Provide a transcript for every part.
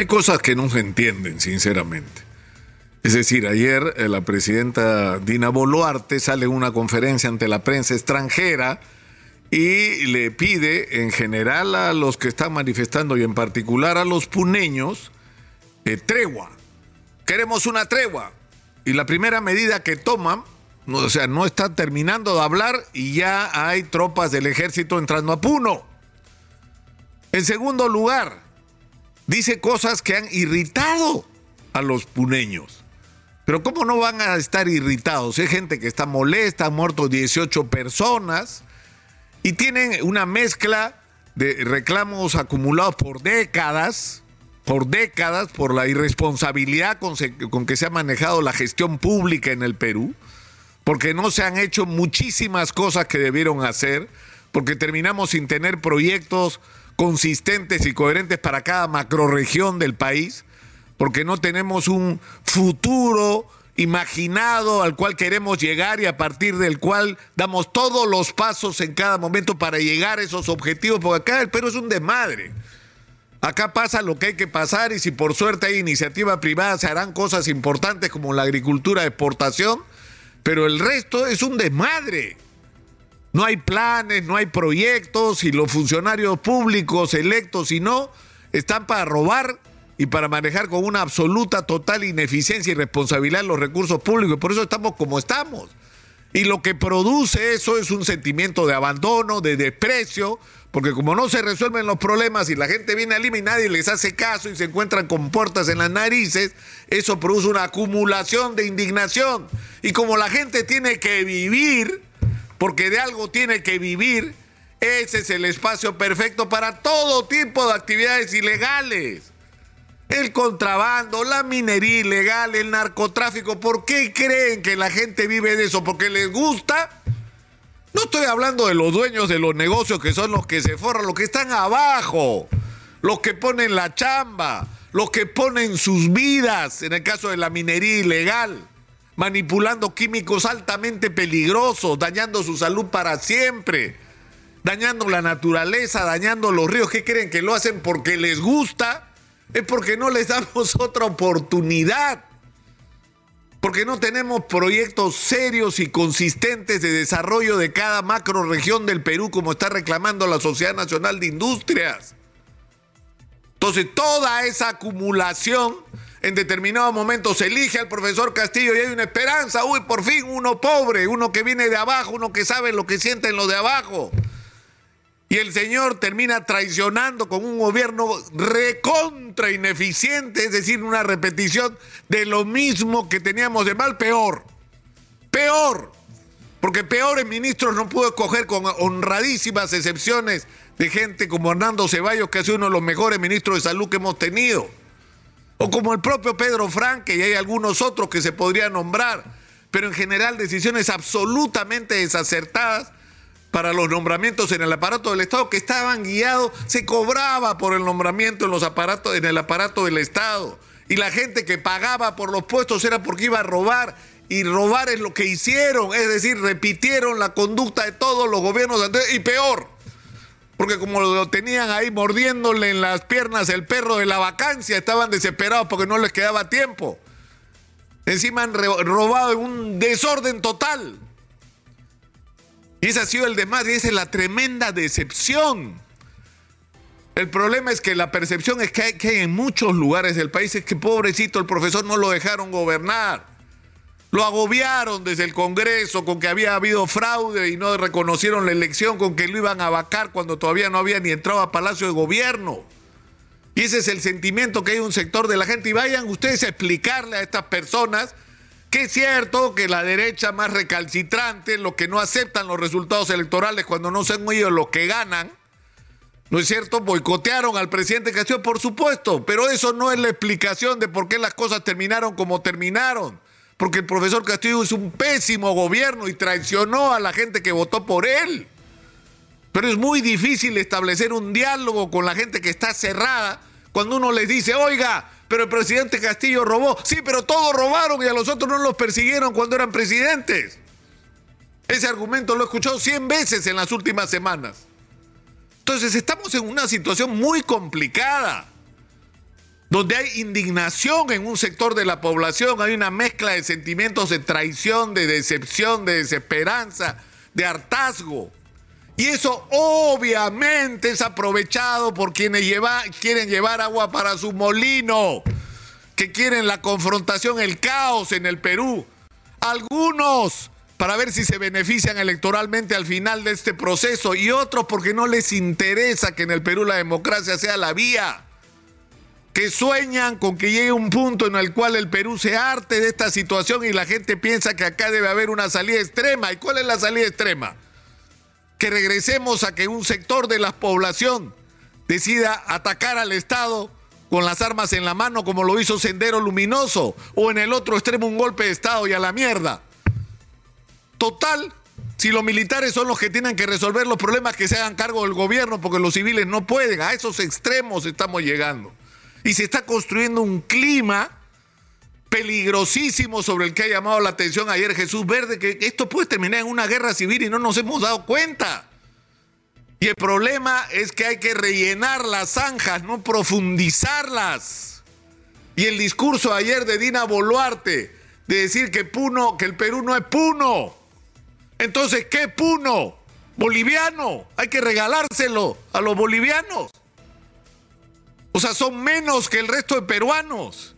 Hay cosas que no se entienden, sinceramente. Es decir, ayer eh, la presidenta Dina Boluarte sale en una conferencia ante la prensa extranjera y le pide en general a los que están manifestando y en particular a los puneños eh, tregua. Queremos una tregua. Y la primera medida que toman, o sea, no está terminando de hablar y ya hay tropas del ejército entrando a Puno. En segundo lugar, dice cosas que han irritado a los puneños. Pero ¿cómo no van a estar irritados? Hay gente que está molesta, han muerto 18 personas y tienen una mezcla de reclamos acumulados por décadas, por décadas, por la irresponsabilidad con, con, que se ha manejado la gestión pública en el Perú, porque no se han hecho muchísimas cosas que debieron hacer, porque terminamos sin tener proyectos consistentes y coherentes para cada macroregión del país porque no tenemos un futuro imaginado al cual queremos llegar y a partir del cual damos todos los pasos en cada momento para llegar a esos objetivos, porque acá el Perú es un desmadre. Acá pasa lo que hay que pasar y si por suerte hay iniciativa privada se harán cosas importantes como la agricultura de exportación, pero el resto es un desmadre. No hay planes, no hay proyectos y los funcionarios públicos electos y no están para robar y para manejar con una absoluta, total ineficiencia y responsabilidad los recursos públicos. Por eso estamos como estamos. Y lo que produce eso es un sentimiento de abandono, de desprecio, porque como no se resuelven los problemas y la gente viene al Lima y nadie les hace caso y se encuentran con puertas en las narices, eso produce una acumulación de indignación. Y como la gente tiene que vivir, porque de algo tiene que vivir, ese es el espacio perfecto para todo tipo de actividades ilegales el contrabando, la minería ilegal, el narcotráfico. ¿Por qué creen que la gente vive de eso? ¿Porque les gusta? No estoy hablando de los dueños de los negocios que son los que se forran, los que están abajo, los que ponen la chamba, los que ponen sus vidas, en el caso de la minería ilegal, manipulando químicos altamente peligrosos, dañando su salud para siempre, dañando la naturaleza, dañando los ríos. ¿Qué creen que lo hacen porque les gusta? es porque no les damos otra oportunidad. Porque no tenemos proyectos serios y consistentes de desarrollo de cada macro región del Perú como está reclamando la Sociedad Nacional de Industrias. Entonces, toda esa acumulación en determinado momento se elige al profesor Castillo y hay una esperanza. Uy, por fin uno pobre, uno que viene de abajo, uno que sabe lo que sienten los de abajo. Y el señor termina traicionando con un gobierno recontra ineficiente, es decir, una repetición de lo mismo que teníamos de mal, peor. Peor. Porque peores ministros no pudo escoger con honradísimas excepciones de gente como Hernando Ceballos, que ha sido uno de los mejores ministros de salud que hemos tenido. O como el propio Pedro Franque, y hay algunos otros que se podrían nombrar. Pero en general decisiones absolutamente desacertadas para los nombramientos en el aparato del Estado que estaban guiados, se cobraba por el nombramiento en los aparatos en el aparato del Estado y la gente que pagaba por los puestos era porque iba a robar y robar es lo que hicieron, es decir, repitieron la conducta de todos los gobiernos anteriores y peor. Porque como lo tenían ahí mordiéndole en las piernas el perro de la vacancia, estaban desesperados porque no les quedaba tiempo. Encima han robado en un desorden total. Y ese ha sido el demás y esa es la tremenda decepción. El problema es que la percepción es que hay, que en muchos lugares del país es que pobrecito el profesor no lo dejaron gobernar. Lo agobiaron desde el Congreso con que había habido fraude y no reconocieron la elección, con que lo iban a vacar cuando todavía no había ni entrado a Palacio de Gobierno. Y ese es el sentimiento que hay un sector de la gente. Y vayan ustedes a explicarle a estas personas que es cierto que la derecha más recalcitrante, los que no aceptan los resultados electorales cuando no son ellos los que ganan, ¿no es cierto? Boicotearon al presidente Castillo, por supuesto, pero eso no es la explicación de por qué las cosas terminaron como terminaron. Porque el profesor Castillo es un pésimo gobierno y traicionó a la gente que votó por él. Pero es muy difícil establecer un diálogo con la gente que está cerrada cuando uno les dice, oiga, pero el presidente Castillo robó. Sí, pero todos robaron y a los otros no los persiguieron cuando eran presidentes. Ese argumento lo he escuchado 100 veces en las últimas semanas. Entonces estamos en una situación muy complicada. Donde hay indignación en un sector de la población, hay una mezcla de sentimientos de traición, de decepción, de desesperanza, de hartazgo. Y eso obviamente es aprovechado por quienes quieren llevar agua para su molino, que quieren la confrontación, el caos en el Perú. Algunos para ver si se benefician electoralmente al final de este proceso y otros porque no les interesa que en el Perú la democracia sea la vía que sueñan con que llegue un punto en el cual el Perú se arte de esta situación y la gente piensa que acá debe haber una salida extrema. ¿Y cuál es la salida extrema? Que regresemos a que un sector de la población decida atacar al Estado con las armas en la mano como lo hizo Sendero Luminoso o en el otro extremo un golpe de Estado y a la mierda. Total, si los militares son los que tienen que resolver los problemas que se hagan cargo del gobierno porque los civiles no pueden, a esos extremos estamos llegando y se está construyendo un clima peligrosísimo sobre el que ha llamado la atención ayer Jesús Verde, que esto puede terminar en una guerra civil y no nos hemos dado cuenta. Y el problema es que hay que rellenar las zanjas, no profundizarlas. Y el discurso ayer de Dina Boluarte de decir que Puno, que el Perú no es Puno. Entonces, ¿qué Puno? Boliviano. Hay que regalárselo a los bolivianos. O sea, son menos que el resto de peruanos.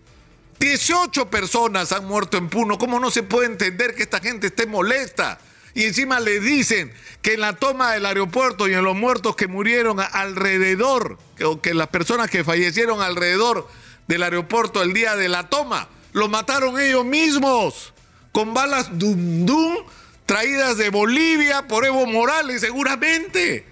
18 personas han muerto en Puno. ¿Cómo no se puede entender que esta gente esté molesta? Y encima le dicen que en la toma del aeropuerto y en los muertos que murieron alrededor, que, que las personas que fallecieron alrededor del aeropuerto el día de la toma, lo mataron ellos mismos, con balas dum dum traídas de Bolivia por Evo Morales seguramente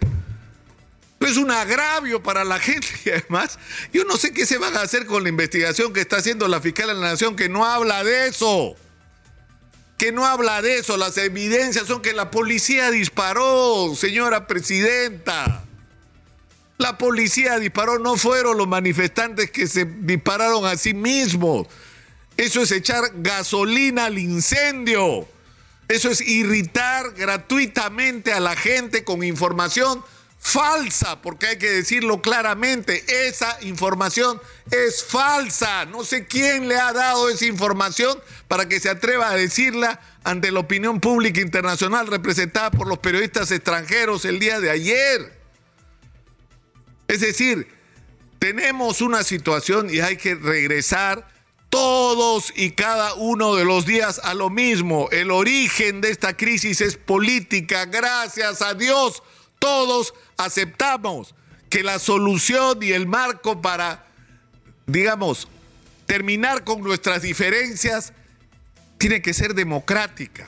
es un agravio para la gente y además yo no sé qué se van a hacer con la investigación que está haciendo la fiscal de la nación que no habla de eso. Que no habla de eso. Las evidencias son que la policía disparó, señora presidenta. La policía disparó, no fueron los manifestantes que se dispararon a sí mismos. Eso es echar gasolina al incendio. Eso es irritar gratuitamente a la gente con información falsa, porque hay que decirlo claramente, esa información es falsa. No sé quién le ha dado esa información para que se atreva a decirla ante la opinión pública internacional representada por los periodistas extranjeros el día de ayer. Es decir, tenemos una situación y hay que regresar todos y cada uno de los días a lo mismo. El origen de esta crisis es política, gracias a Dios todos aceptamos que la solución y el marco para, digamos, terminar con nuestras diferencias tiene que ser democrática,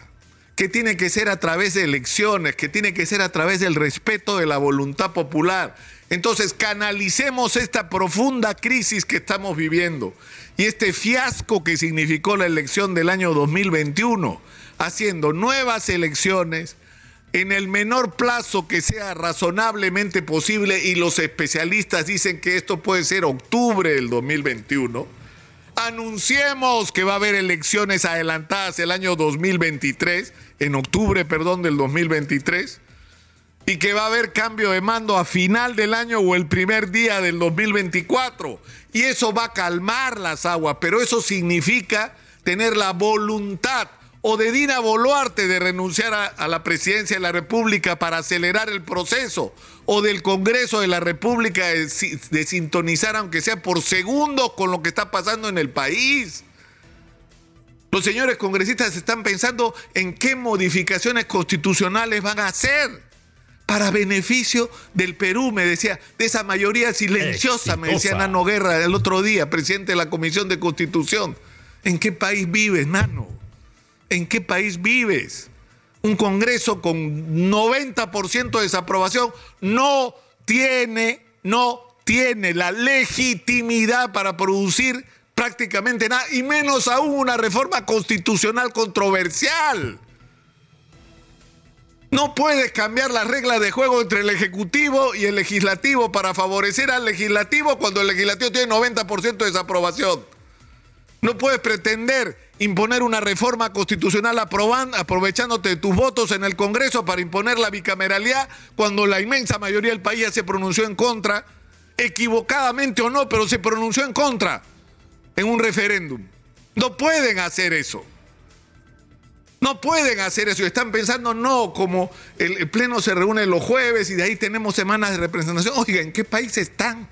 que tiene que ser a través de elecciones, que tiene que ser a través del respeto de la voluntad popular. Entonces, canalicemos esta profunda crisis que estamos viviendo y este fiasco que significó la elección del año 2021, haciendo nuevas elecciones, en el menor plazo que sea razonablemente posible y los especialistas dicen que esto puede ser octubre del 2021, anunciemos que va a haber elecciones adelantadas el año 2023, en octubre, perdón, del 2023, y que va a haber cambio de mando a final del año o el primer día del 2024. Y eso va a calmar las aguas, pero eso significa tener la voluntad o de Dina Boluarte de renunciar a, la presidencia de la República para acelerar el proceso, o del Congreso de la República de, de sintonizar, aunque sea por segundos, con lo que está pasando en el país. Los señores congresistas están pensando en qué modificaciones constitucionales van a hacer para beneficio del Perú, me decía, de esa mayoría silenciosa, me decía Nano Guerra el otro día, presidente de la Comisión de Constitución. ¿En qué país vives, Nano? En qué país vives. Un Congreso con 90% de desaprobación no tiene, no tiene la legitimidad para producir prácticamente nada, y menos aún una reforma constitucional controversial. No puedes cambiar las reglas de juego entre el Ejecutivo y el Legislativo para favorecer al Legislativo cuando el Legislativo tiene 90% de desaprobación. No puedes pretender imponer una reforma constitucional aprovechándote de tus votos en el Congreso para imponer la bicameralidad cuando la inmensa mayoría del país ya se pronunció en contra equivocadamente o no, pero se pronunció en contra en un referéndum. No pueden hacer eso. No pueden hacer eso. Están pensando, no, como el, Pleno se reúne los jueves y de ahí tenemos semanas de representación. Oiga, ¿en qué país están?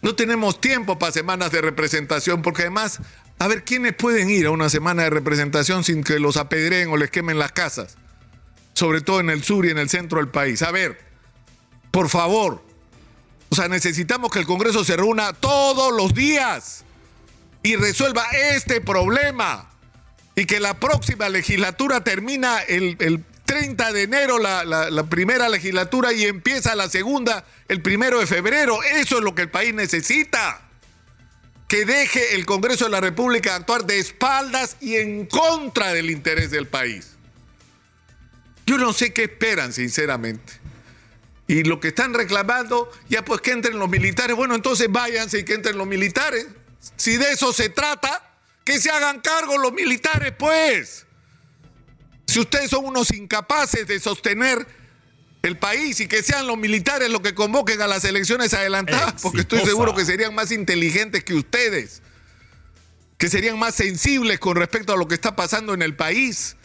No tenemos tiempo para semanas de representación, porque además, a ver, ¿quiénes pueden ir a una semana de representación sin que los apedreen o les quemen las casas? Sobre todo en el sur y en el centro del país. A ver, por favor. O sea, necesitamos que el Congreso se reúna todos los días y resuelva este problema y que la próxima legislatura termina el, 30 de enero la, primera legislatura y empieza la segunda el primero de febrero. Eso es lo que el país necesita. Que deje el Congreso de la República actuar de espaldas y en contra del interés del país. Yo no sé qué esperan, sinceramente. Y lo que están reclamando, ya pues que entren los militares. Bueno, entonces váyanse y que entren los militares. Si de eso se trata, que se hagan cargo los militares, pues. Si ustedes son unos incapaces de sostener el país y que sean los militares los que convoquen a las elecciones adelantadas, porque estoy seguro que serían más inteligentes que ustedes, que serían más sensibles con respecto a lo que está pasando en el país,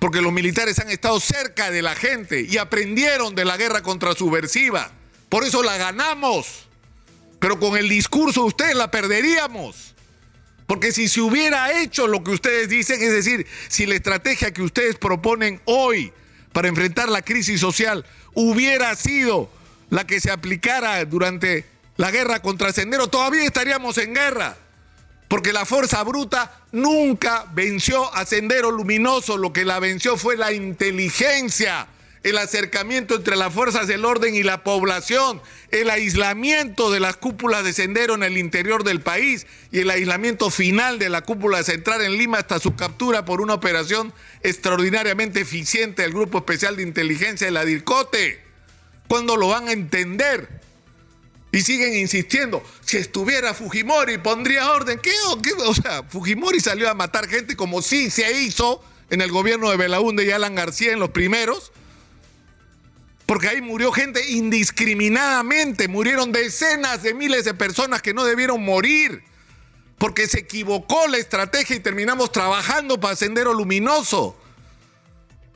porque los militares han estado cerca de la gente y aprendieron de la guerra contra subversiva. Por eso la ganamos, pero con el discurso de ustedes la perderíamos. Porque si se hubiera hecho lo que ustedes dicen, es decir, si la estrategia que ustedes proponen hoy para enfrentar la crisis social hubiera sido la que se aplicara durante la guerra contra Sendero, todavía estaríamos en guerra. Porque la fuerza bruta nunca venció a Sendero Luminoso, lo que la venció fue la inteligencia el acercamiento entre las fuerzas del orden y la población, el aislamiento de las cúpulas de sendero en el interior del país y el aislamiento final de la cúpula central en Lima hasta su captura por una operación extraordinariamente eficiente del Grupo Especial de Inteligencia de la DIRCOTE. ¿Cuándo lo van a entender? Y siguen insistiendo, si estuviera Fujimori pondría orden. ¿Qué? O sea, Fujimori salió a matar gente como sí se hizo en el gobierno de Belaúnde y Alan García en los primeros porque ahí murió gente indiscriminadamente, murieron decenas de miles de personas que no debieron morir, porque se equivocó la estrategia y terminamos trabajando para Sendero Luminoso,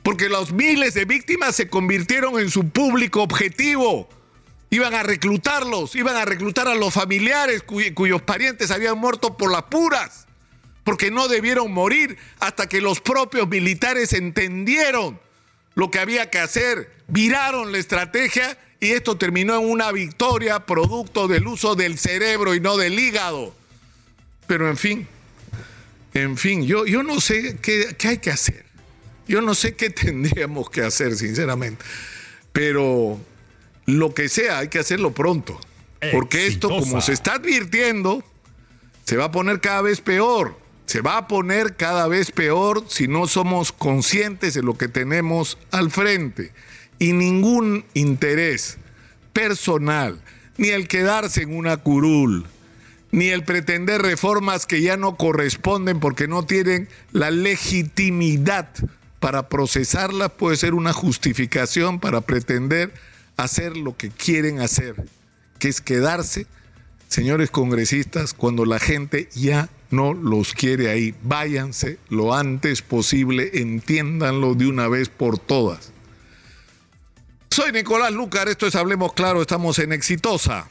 porque los miles de víctimas se convirtieron en su público objetivo. Iban a reclutarlos, iban a reclutar a los familiares cuyos parientes habían muerto por las puras, porque no debieron morir hasta que los propios militares entendieron lo que había que hacer, viraron la estrategia y esto terminó en una victoria producto del uso del cerebro y no del hígado. Pero en fin, en fin, yo, yo no sé qué, qué hay que hacer. Yo no sé qué tendríamos que hacer, sinceramente. Pero lo que sea, hay que hacerlo pronto. Porque esto, como se está advirtiendo, se va a poner cada vez peor se va a poner cada vez peor si no somos conscientes de lo que tenemos al frente. Y ningún interés personal, ni el quedarse en una curul, ni el pretender reformas que ya no corresponden porque no tienen la legitimidad para procesarlas, puede ser una justificación para pretender hacer lo que quieren hacer, que es quedarse, señores congresistas, cuando la gente ya no los quiere ahí. Váyanse lo antes posible, entiéndanlo de una vez por todas. Soy Nicolás Lucar, esto es Hablemos Claro, estamos en Exitosa.